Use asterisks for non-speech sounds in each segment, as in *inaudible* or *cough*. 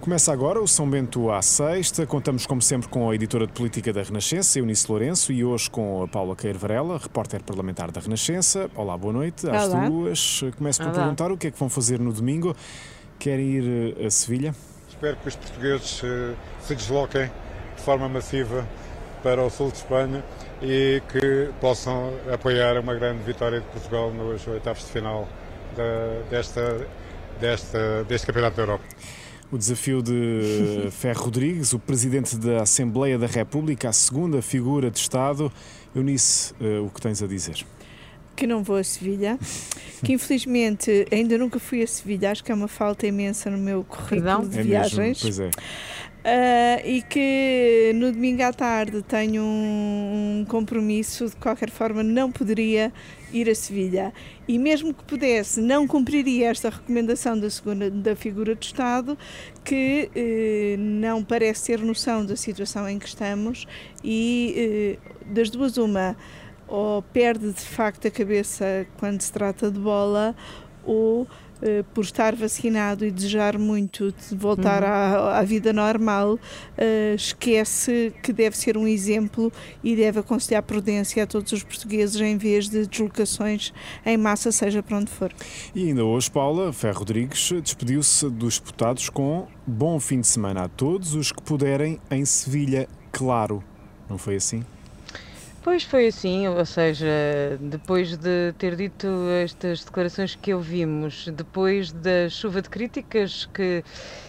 Começa agora o São Bento à sexta. Contamos, como sempre, com a editora de política da Renascença, Eunice Lourenço, e hoje com a Paula Queiro Varela, repórter parlamentar da Renascença. Olá, boa noite às Olá. duas. Começo por Olá. perguntar o que é que vão fazer no domingo. Querem ir eh, a Sevilha? Espero que os portugueses eh, se desloquem de forma massiva para o sul de Espanha e que possam apoiar uma grande vitória de Portugal nos oitavos de final da- desta, desta, deste Campeonato da Europa. O desafio de *laughs* Ferro Rodrigues, o presidente da Assembleia da República, a segunda figura de Estado. Eunice, eh, o que tens a dizer? que não vou a Sevilha, que infelizmente ainda nunca fui a Sevilha, acho que é uma falta imensa no meu currículo Perdão? de é viagens. mesmo? Pois é. Ah, e que no domingo à tarde tenho um, um compromisso, de qualquer forma não poderia ir a Sevilha. E mesmo que pudesse, não cumpriria esta recomendação da segunda da figura de Estado, que eh, não parece ter noção da situação em que estamos e eh, das duas uma ou perde de facto a cabeça quando se trata de bola ou por estar vacinado e desejar muito de voltar à, à vida normal, eh, esquece que deve ser um exemplo e deve aconselhar prudência a todos os portugueses em vez de deslocações em massa, seja para onde for. E ainda hoje, Paula Ferro Rodrigues despediu-se dos deputados com bom fim de semana a todos os que puderem em Sevilha, claro. Não foi assim? Pois foi assim, ou seja, depois de ter dito estas declarações que ouvimos, depois da chuva de críticas que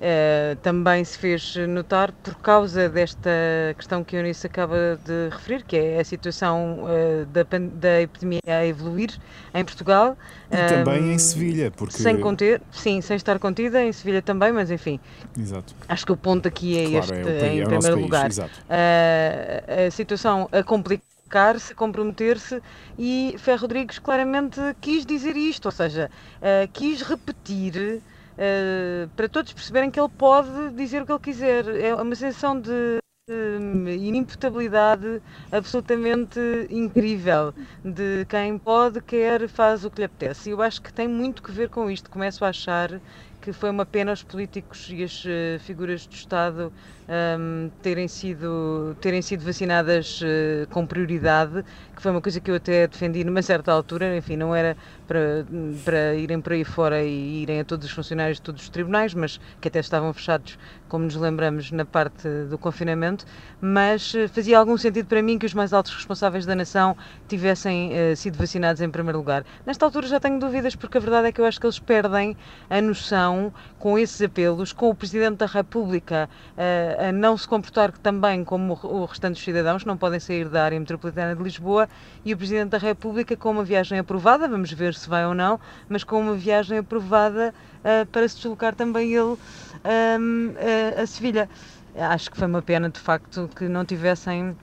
eh, também se fez notar por causa desta questão que a Eunice acaba de referir, que é a situação eh, da, da epidemia a evoluir em Portugal. E também em Sevilha, porque. Sem conter, sim, sem estar contida, em Sevilha também, mas enfim, Exato. acho que o ponto aqui é Claro, este, é país- em é primeiro país, lugar. exato. a, a situação a complicar-se, a comprometer-se e Ferro Rodrigues claramente quis dizer isto, ou seja, eh, quis repetir eh, para todos perceberem que ele pode dizer o que ele quiser. É uma sensação de eh, inimputabilidade absolutamente incrível de quem pode, quer, faz o que lhe apetece. E eu acho que tem muito que ver com isto. Começo a achar que foi uma pena os políticos e as eh, figuras do Estado ahm, terem, sido, terem sido vacinadas eh, com prioridade, que foi uma coisa que eu até defendi numa certa altura, enfim, não era para, para irem por aí fora e irem a todos os funcionários de todos os tribunais, mas que até estavam fechados, como nos lembramos, na parte do confinamento, mas eh, fazia algum sentido para mim que os mais altos responsáveis da nação tivessem eh, sido vacinados em primeiro lugar. Nesta altura já tenho dúvidas, porque a verdade é que eu acho que eles perdem a noção, com esses apelos, com o Presidente da República eh, a não se comportar também como o restante dos cidadãos, não podem sair da área metropolitana de Lisboa, e o Presidente da República com uma viagem aprovada, vamos ver se vai ou não, mas com uma viagem aprovada eh, para se deslocar também ele ahm, a- a Sevilha. Acho que foi uma pena, de facto, que não tivessem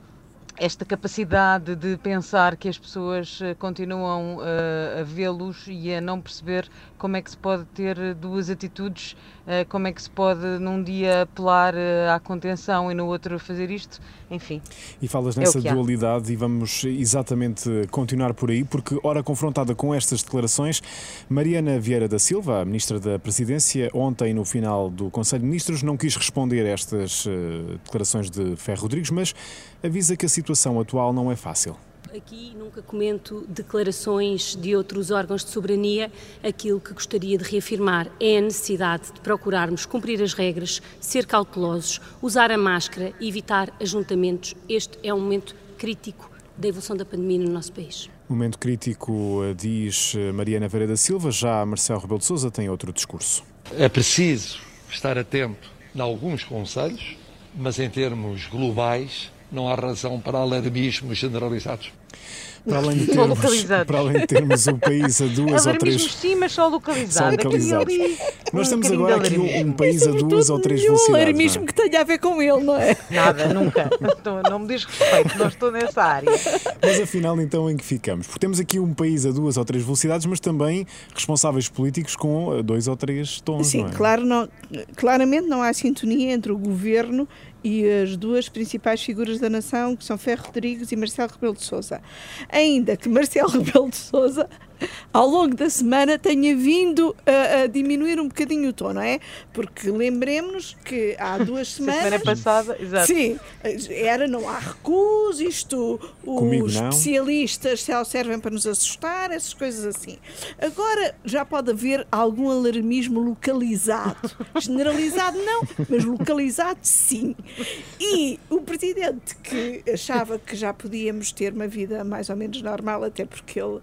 esta capacidade de pensar que as pessoas eh, continuam eh, a vê-los e a não perceber como é que se pode ter duas atitudes, eh, como é que se pode num dia apelar eh, à contenção e no outro fazer isto, enfim. E falas É nessa há. dualidade e vamos exatamente continuar por aí, porque, ora confrontada com estas declarações, Mariana Vieira da Silva, a Ministra da Presidência, ontem no final do Conselho de Ministros, não quis responder a estas eh, declarações de Ferro Rodrigues, mas avisa que a situação atual não é fácil. Aqui nunca comento declarações de outros órgãos de soberania. Aquilo que gostaria de reafirmar é a necessidade de procurarmos cumprir as regras, ser cautelosos, usar a máscara e evitar ajuntamentos. Este é um momento crítico da evolução da pandemia no nosso país. Momento crítico, eh, diz eh, Mariana da Silva, já Marcelo Rebelo de Sousa tem outro discurso. É preciso estar atento em alguns conselhos, mas em termos globais não há razão para alarmismos generalizados. Para além de termos, para além de termos o país a duas ou três sim, mas só localizado. Só ali, um Nós temos agora aqui um, alarmismo. um país a duas ou três nenhum velocidades. alarmismo não é? que tenha a ver com ele, não é? Nada, nunca. Não, não me diz respeito, não estou nessa área. Mas afinal, então, em que ficamos? Porque temos aqui um país a duas ou três velocidades, mas também responsáveis políticos com eh, dois ou três tons, Sim, não é? claro, não, claramente não há sintonia entre o governo e as duas principais figuras da nação, que são Ferro Rodrigues e Marcelo Rebelo de Sousa. Ainda que Marcelo Rebelo de Sousa ao longo da semana tenha vindo a, a diminuir um bocadinho o tom, não é? Porque lembremos que há *laughs* duas semanas. semana passada, exato. Sim, era não há recuso, isto, Comigo os não. especialistas só servem para nos assustar, essas coisas assim. Agora já pode haver algum alarmismo localizado. *laughs* Generalizado não, mas localizado sim. E o presidente que achava que já podíamos ter uma vida mais ou menos normal, até porque ele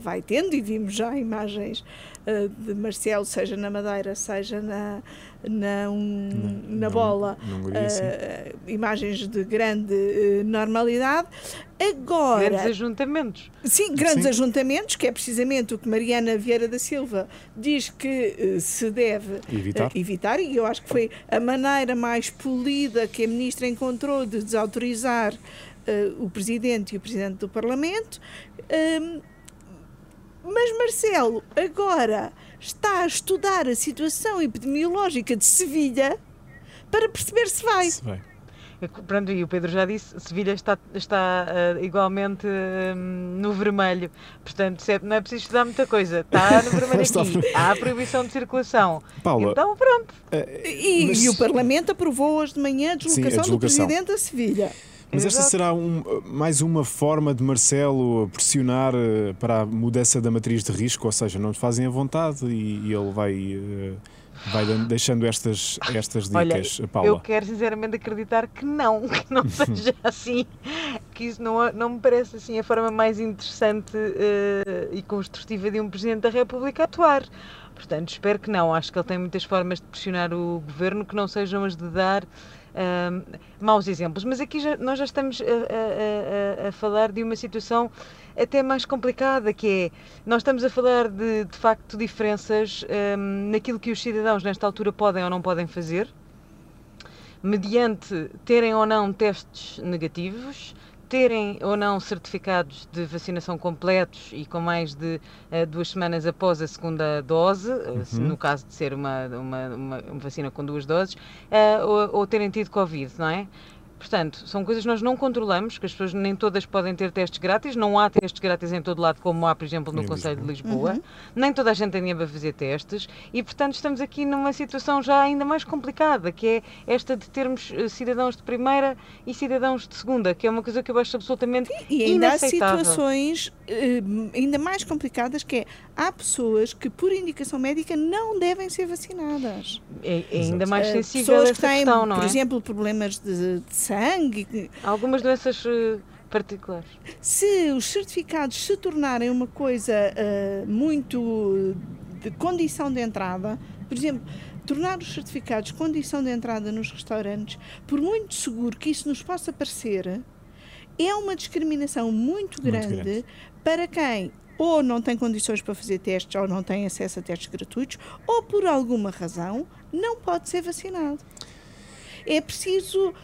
vai tendo, e vimos já imagens ah, de Marcelo, seja na Madeira, seja na, na, um- na na- bola, na Hungria, sim. ah, imagens de grande eh, normalidade. Agora, Grandes ajuntamentos. Sim, grandes Sim. ajuntamentos, que é precisamente o que Mariana Vieira da Silva diz que eh, se deve Evitar. eh, evitar, e eu acho que foi a maneira mais polida que a Ministra encontrou de desautorizar eh, o Presidente e o Presidente do Parlamento. Ahm, mas Marcelo agora está a estudar a situação epidemiológica de Sevilha para perceber se vai. Se vai. Pronto, e o Pedro já disse, Sevilha está, está ah, igualmente hum, no vermelho. Portanto, se é- não é preciso estudar muita coisa. Está no *laughs* vermelho aqui. Há a proibição de circulação. Paula, Então, pronto. E, Mas- e o Parlamento aprovou hoje de manhã a deslocação, deslocação. do Presidente a Sevilha. Mas esta será um- mais uma forma de Marcelo pressionar eh, para a mudança da matriz de risco, ou seja, não te fazem a vontade e, e ele vai, eh, vai deixando estas, estas Olha, dicas. Paula. eu quero sinceramente acreditar que não, *laughs* que não *laughs* seja assim, que isso não, não me parece assim a forma mais interessante eh, e construtiva de um Presidente da República atuar. Portanto, espero que não. Acho que ele tem muitas formas de pressionar o governo que não sejam as de dar ahm, maus exemplos. Mas aqui já- nós já estamos a, a- a- falar de uma situação até mais complicada, que é, nós estamos a falar de, de facto, diferenças ahm, naquilo que os cidadãos nesta altura podem ou não podem fazer, mediante terem ou não testes negativos, terem ou não certificados de vacinação completos e com mais de eh, duas semanas após a segunda dose, eh, se no caso de ser uma, uma, uma- vacina com duas doses, eh, ou, ou terem tido Covid, não é? Portanto, são coisas que nós não controlamos, que as pessoas nem todas podem ter testes grátis, não há testes grátis em todo lado, como há, por exemplo, no Em Conselho de Lisboa. Lisboa, nem toda a gente tem dinheiro para fazer testes, e portanto estamos aqui numa situação já ainda mais complicada, que é esta de termos eh, cidadãos de primeira e cidadãos de segunda, que é uma coisa que eu acho absolutamente E ainda há inaceitável. situações eh, ainda mais complicadas que é, há pessoas que por indicação médica não devem ser vacinadas. É, é ainda mais sensível pessoas essa que têm, questão, não por é? exemplo, problemas de, de sangue. Algumas doenças eh, particulares. Se os certificados se tornarem uma coisa eh, muito de condição de entrada, por exemplo, tornar os certificados condição de entrada nos restaurantes, por muito seguro que isso nos possa parecer, é uma discriminação muito grande, grande. para quem ou não tem condições para fazer testes ou não tem acesso a testes gratuitos, ou por alguma razão não pode ser vacinado. É preciso.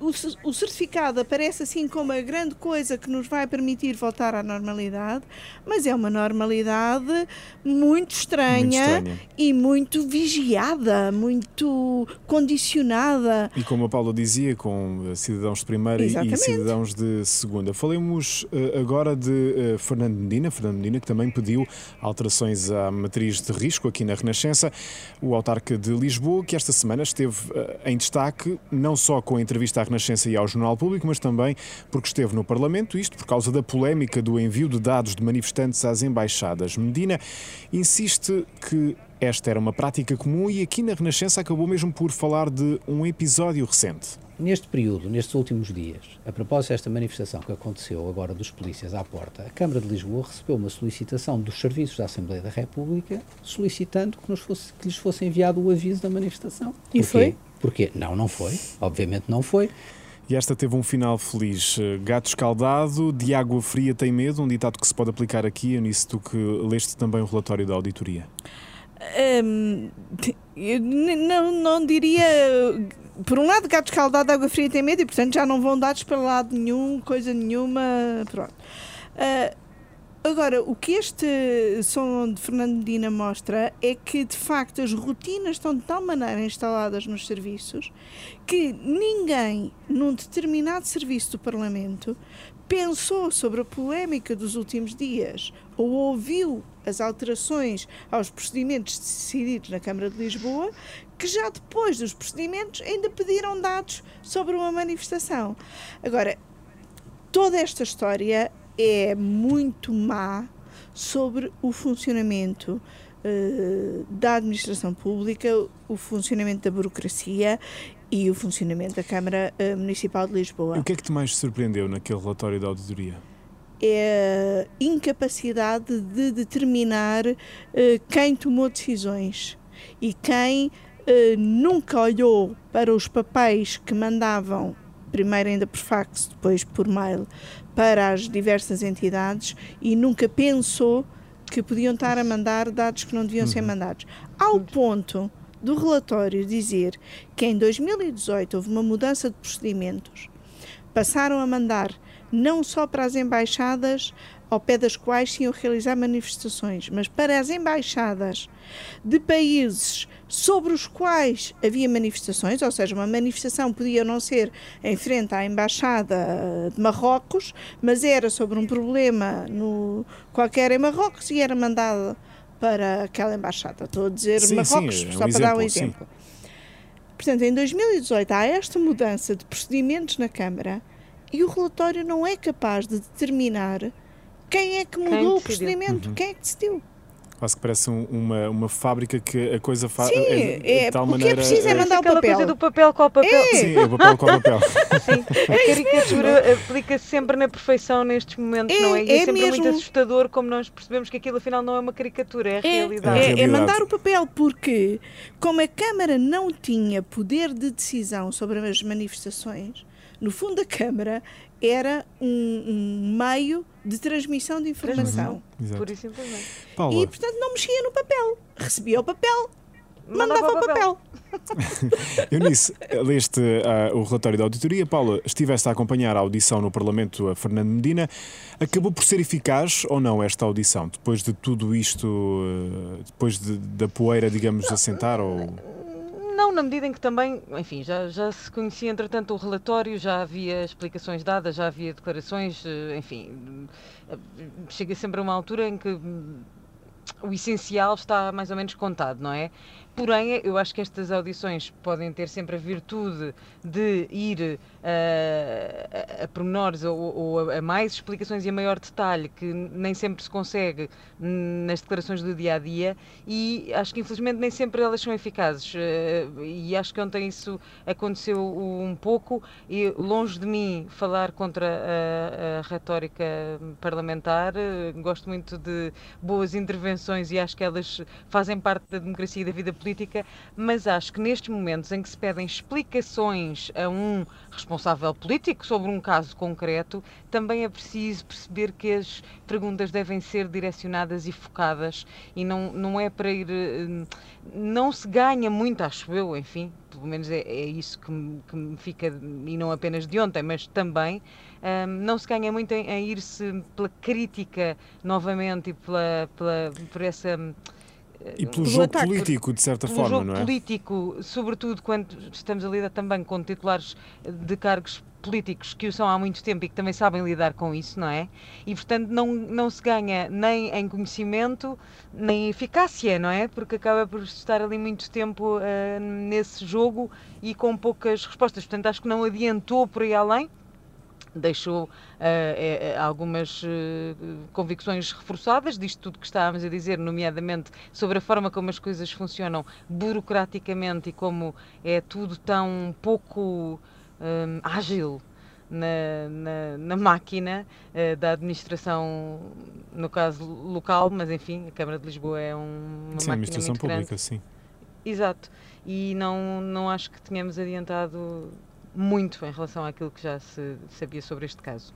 O, ce- o certificado aparece assim como a grande coisa que nos vai permitir voltar à normalidade, mas é uma normalidade muito estranha, Muito estranha. e muito vigiada, muito condicionada. E como a Paula dizia, com eh, cidadãos de primeira e- e Exatamente. cidadãos de segunda. Falemos eh, agora de eh, Fernando Medina, Fernando Medina que também pediu alterações à matriz de risco aqui na Renascença, o autarca de Lisboa, que esta semana esteve em destaque, não só com a entrevista à Renascença e ao Jornal Público, mas também porque esteve no Parlamento, isto por causa da polémica do envio de dados de manifestantes às embaixadas. Medina insiste que esta era uma prática comum e aqui na Renascença acabou mesmo por falar de um episódio recente. Neste período, nestes últimos dias, a propósito desta manifestação que aconteceu agora dos polícias à porta, a Câmara de Lisboa recebeu uma solicitação dos serviços da Assembleia da República solicitando que, nos fosse, que lhes fosse enviado o aviso da manifestação. E Porquê? foi? Porquê? Não, não foi. Obviamente não foi. E esta teve um final feliz. Gato escaldado, de água fria tem medo, um ditado que se pode aplicar aqui. Eu nisso tu que leste também o relatório da auditoria. Hum, eu não, não diria. Por um lado, gato escaldado, água fria tem medo e, portanto, já não vão dados para lado nenhum, coisa nenhuma. Pronto. Ah, Agora, o que este som de Fernando Medina mostra é que, de facto, as rotinas estão de tal maneira instaladas nos serviços que ninguém, num determinado serviço do Parlamento, pensou sobre a polémica dos últimos dias ou ouviu as alterações aos procedimentos decididos na Câmara de Lisboa, que já depois dos procedimentos ainda pediram dados sobre uma manifestação. Agora, toda esta história é muito má sobre o funcionamento uh, da administração pública, o funcionamento da burocracia e o funcionamento da Câmara uh, Municipal de Lisboa. O que é que te mais surpreendeu naquele relatório da auditoria? É a incapacidade de determinar uh, quem tomou decisões e quem nunca olhou para os papéis que mandavam primeiro ainda por fax, depois por mail, para as diversas entidades e nunca pensou que podiam estar a mandar dados que não deviam uhum. ser mandados. Ao ponto do relatório dizer que em 2018 houve uma mudança de procedimentos, passaram a mandar não só para as embaixadas ao pé das quais se iam realizar manifestações, mas para as embaixadas de países sobre os quais havia manifestações, ou seja, uma manifestação podia não ser em frente à embaixada de Marrocos, mas era sobre um problema no qualquer em Marrocos e era mandada para aquela embaixada. Estou a dizer sim, Marrocos sim, é um só para dar um exemplo. Sim. Portanto, em 2018 há esta mudança de procedimentos na Câmara e o relatório não é capaz de determinar quem é que mudou o procedimento, uhum. quem é que decidiu. Quase que parece um, uma, uma fábrica que a coisa faz Sim, é, de, é, tal maneira. O que é preciso é mandar o papel. coisa do papel com o papel. É. Sim, é o papel com o papel. *laughs* Sim, a caricatura aplica-se sempre na perfeição nestes momentos, é, não é? E é, é sempre mesmo... muito assustador como nós percebemos que aquilo afinal não é uma caricatura, é a realidade. É, é mandar o papel, porque como a Câmara não tinha poder de decisão sobre as manifestações, no fundo a Câmara era um, um meio de transmissão de informação. Uhum. Por isso. E, portanto, não mexia no papel. Recebia o papel, mandava, mandava o papel. *laughs* Eunice, leste uh, o relatório da auditoria. Paula, estiveste a acompanhar a audição no Parlamento a Fernando Medina. Acabou por ser eficaz ou não esta audição? Depois de tudo isto, uh, depois de, da poeira, digamos, assentar? Ou... Não, na medida em que também, enfim, já, já se conhecia entretanto o relatório, já havia explicações dadas, já havia declarações, eh, enfim, eh, chega sempre a uma altura em que o essencial está mais ou menos contado, não é? Porém, eu acho que estas audições podem ter sempre a virtude de ir uh, a, a pormenores ou, ou a, mais explicações e a maior detalhe que nem sempre se consegue nas declarações do dia a dia. E acho que infelizmente nem sempre elas são eficazes. Uh, e acho que ontem isso aconteceu um pouco. E longe de mim falar contra a, a retórica parlamentar, uh, gosto muito de boas intervenções e acho que elas fazem parte da democracia e da vida política política, mas acho que nestes momentos em que se pedem explicações a um responsável político sobre um caso concreto, também é preciso perceber que as perguntas devem ser direcionadas e focadas e não, não é para ir. Eh, não se ganha muito, acho eu, enfim, pelo menos é, é isso que me, que me, fica, e não apenas de ontem, mas também. Um, ehm, não se ganha muito em, em ir-se pela crítica novamente e pela, pela, por essa e pelo jogo ataque, político, de certa pelo forma, jogo não é? político, sobretudo quando estamos a lidar também com titulares de cargos políticos que o são há muito tempo e que também sabem lidar com isso, não é? E portanto não, não se ganha nem em conhecimento, nem em eficácia, não é? Porque acaba por estar ali muito tempo uh, nesse jogo e com poucas respostas. Portanto, acho que não adiantou por aí além deixou uh, algumas uh, convicções reforçadas disto tudo que estávamos a dizer, nomeadamente sobre a forma como as coisas funcionam burocraticamente e como é tudo tão pouco um, ágil na, na, na máquina uh, da administração, no caso local, mas enfim, a Câmara de Lisboa é um, uma sim, máquina administração pública, grande. sim. Exato. E não, não acho que tenhamos adiantado muito em relação àquilo que já se sabia sobre este caso.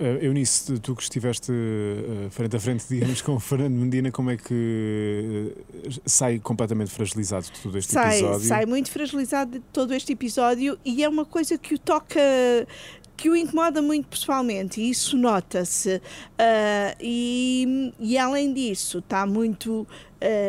Uh, Eunice, tu que estiveste uh, frente a frente, digamos, *laughs* com o Fernando Medina, como é que uh, sai completamente fragilizado de todo este sai, episódio? Sai muito fragilizado de todo este episódio e é uma coisa que o toca que o incomoda muito pessoalmente, e isso nota-se. Uh, e, e, além disso, está muito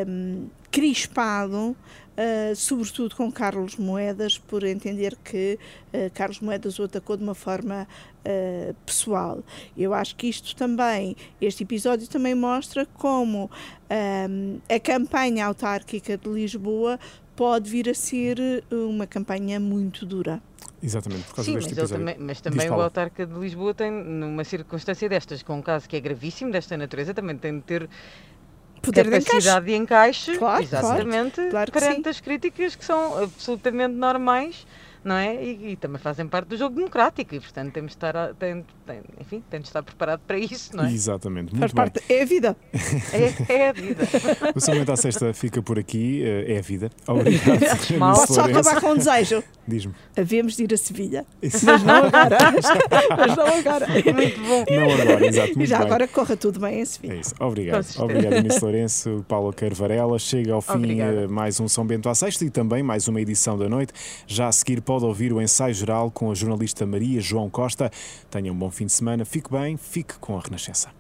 um, crispado. Uh, sobretudo com Carlos Moedas, por entender que uh, Carlos Moedas o atacou de uma forma uh, pessoal. Eu acho que isto também, este episódio também mostra como um, a campanha autárquica de Lisboa pode vir a ser uma campanha muito dura. Exatamente, por causa Sim, deste mas, episódio. Também, mas também o autarca de Lisboa tem, numa circunstância destas, com um caso que é gravíssimo desta natureza, também tem de ter Poder capacidade de encaixe, de encaixe claro, exatamente, claro, claro perante sim. as críticas que são absolutamente normais não é? E, e, também fazem parte do jogo democrático e, portanto, temos de estar, tem, tem, enfim, temos de estar preparado para isso, não é? Exatamente, muito Faz bem. parte, é a vida. É, é a vida. *laughs* O Samento à Sexta fica por aqui, eh, é a vida. Obrigado. Posso só acabar com um desejo? Diz-me. Havemos de ir a Sevilha. Isso. Mas não agora. Mas não agora. Muito bom. Não agora, exato. Muito e já bem. agora corra tudo bem em Sevilha. É isso. Obrigado. Obrigado, Inês Lourenço, Paulo Queiro Varela. Chega ao fim Obrigada. mais um São Bento à Sexta e também mais uma edição da noite. Já a seguir pode ouvir o ensaio geral com a jornalista Maria João Costa. Tenha um bom fim de semana. Fique bem, fique com a Renascença.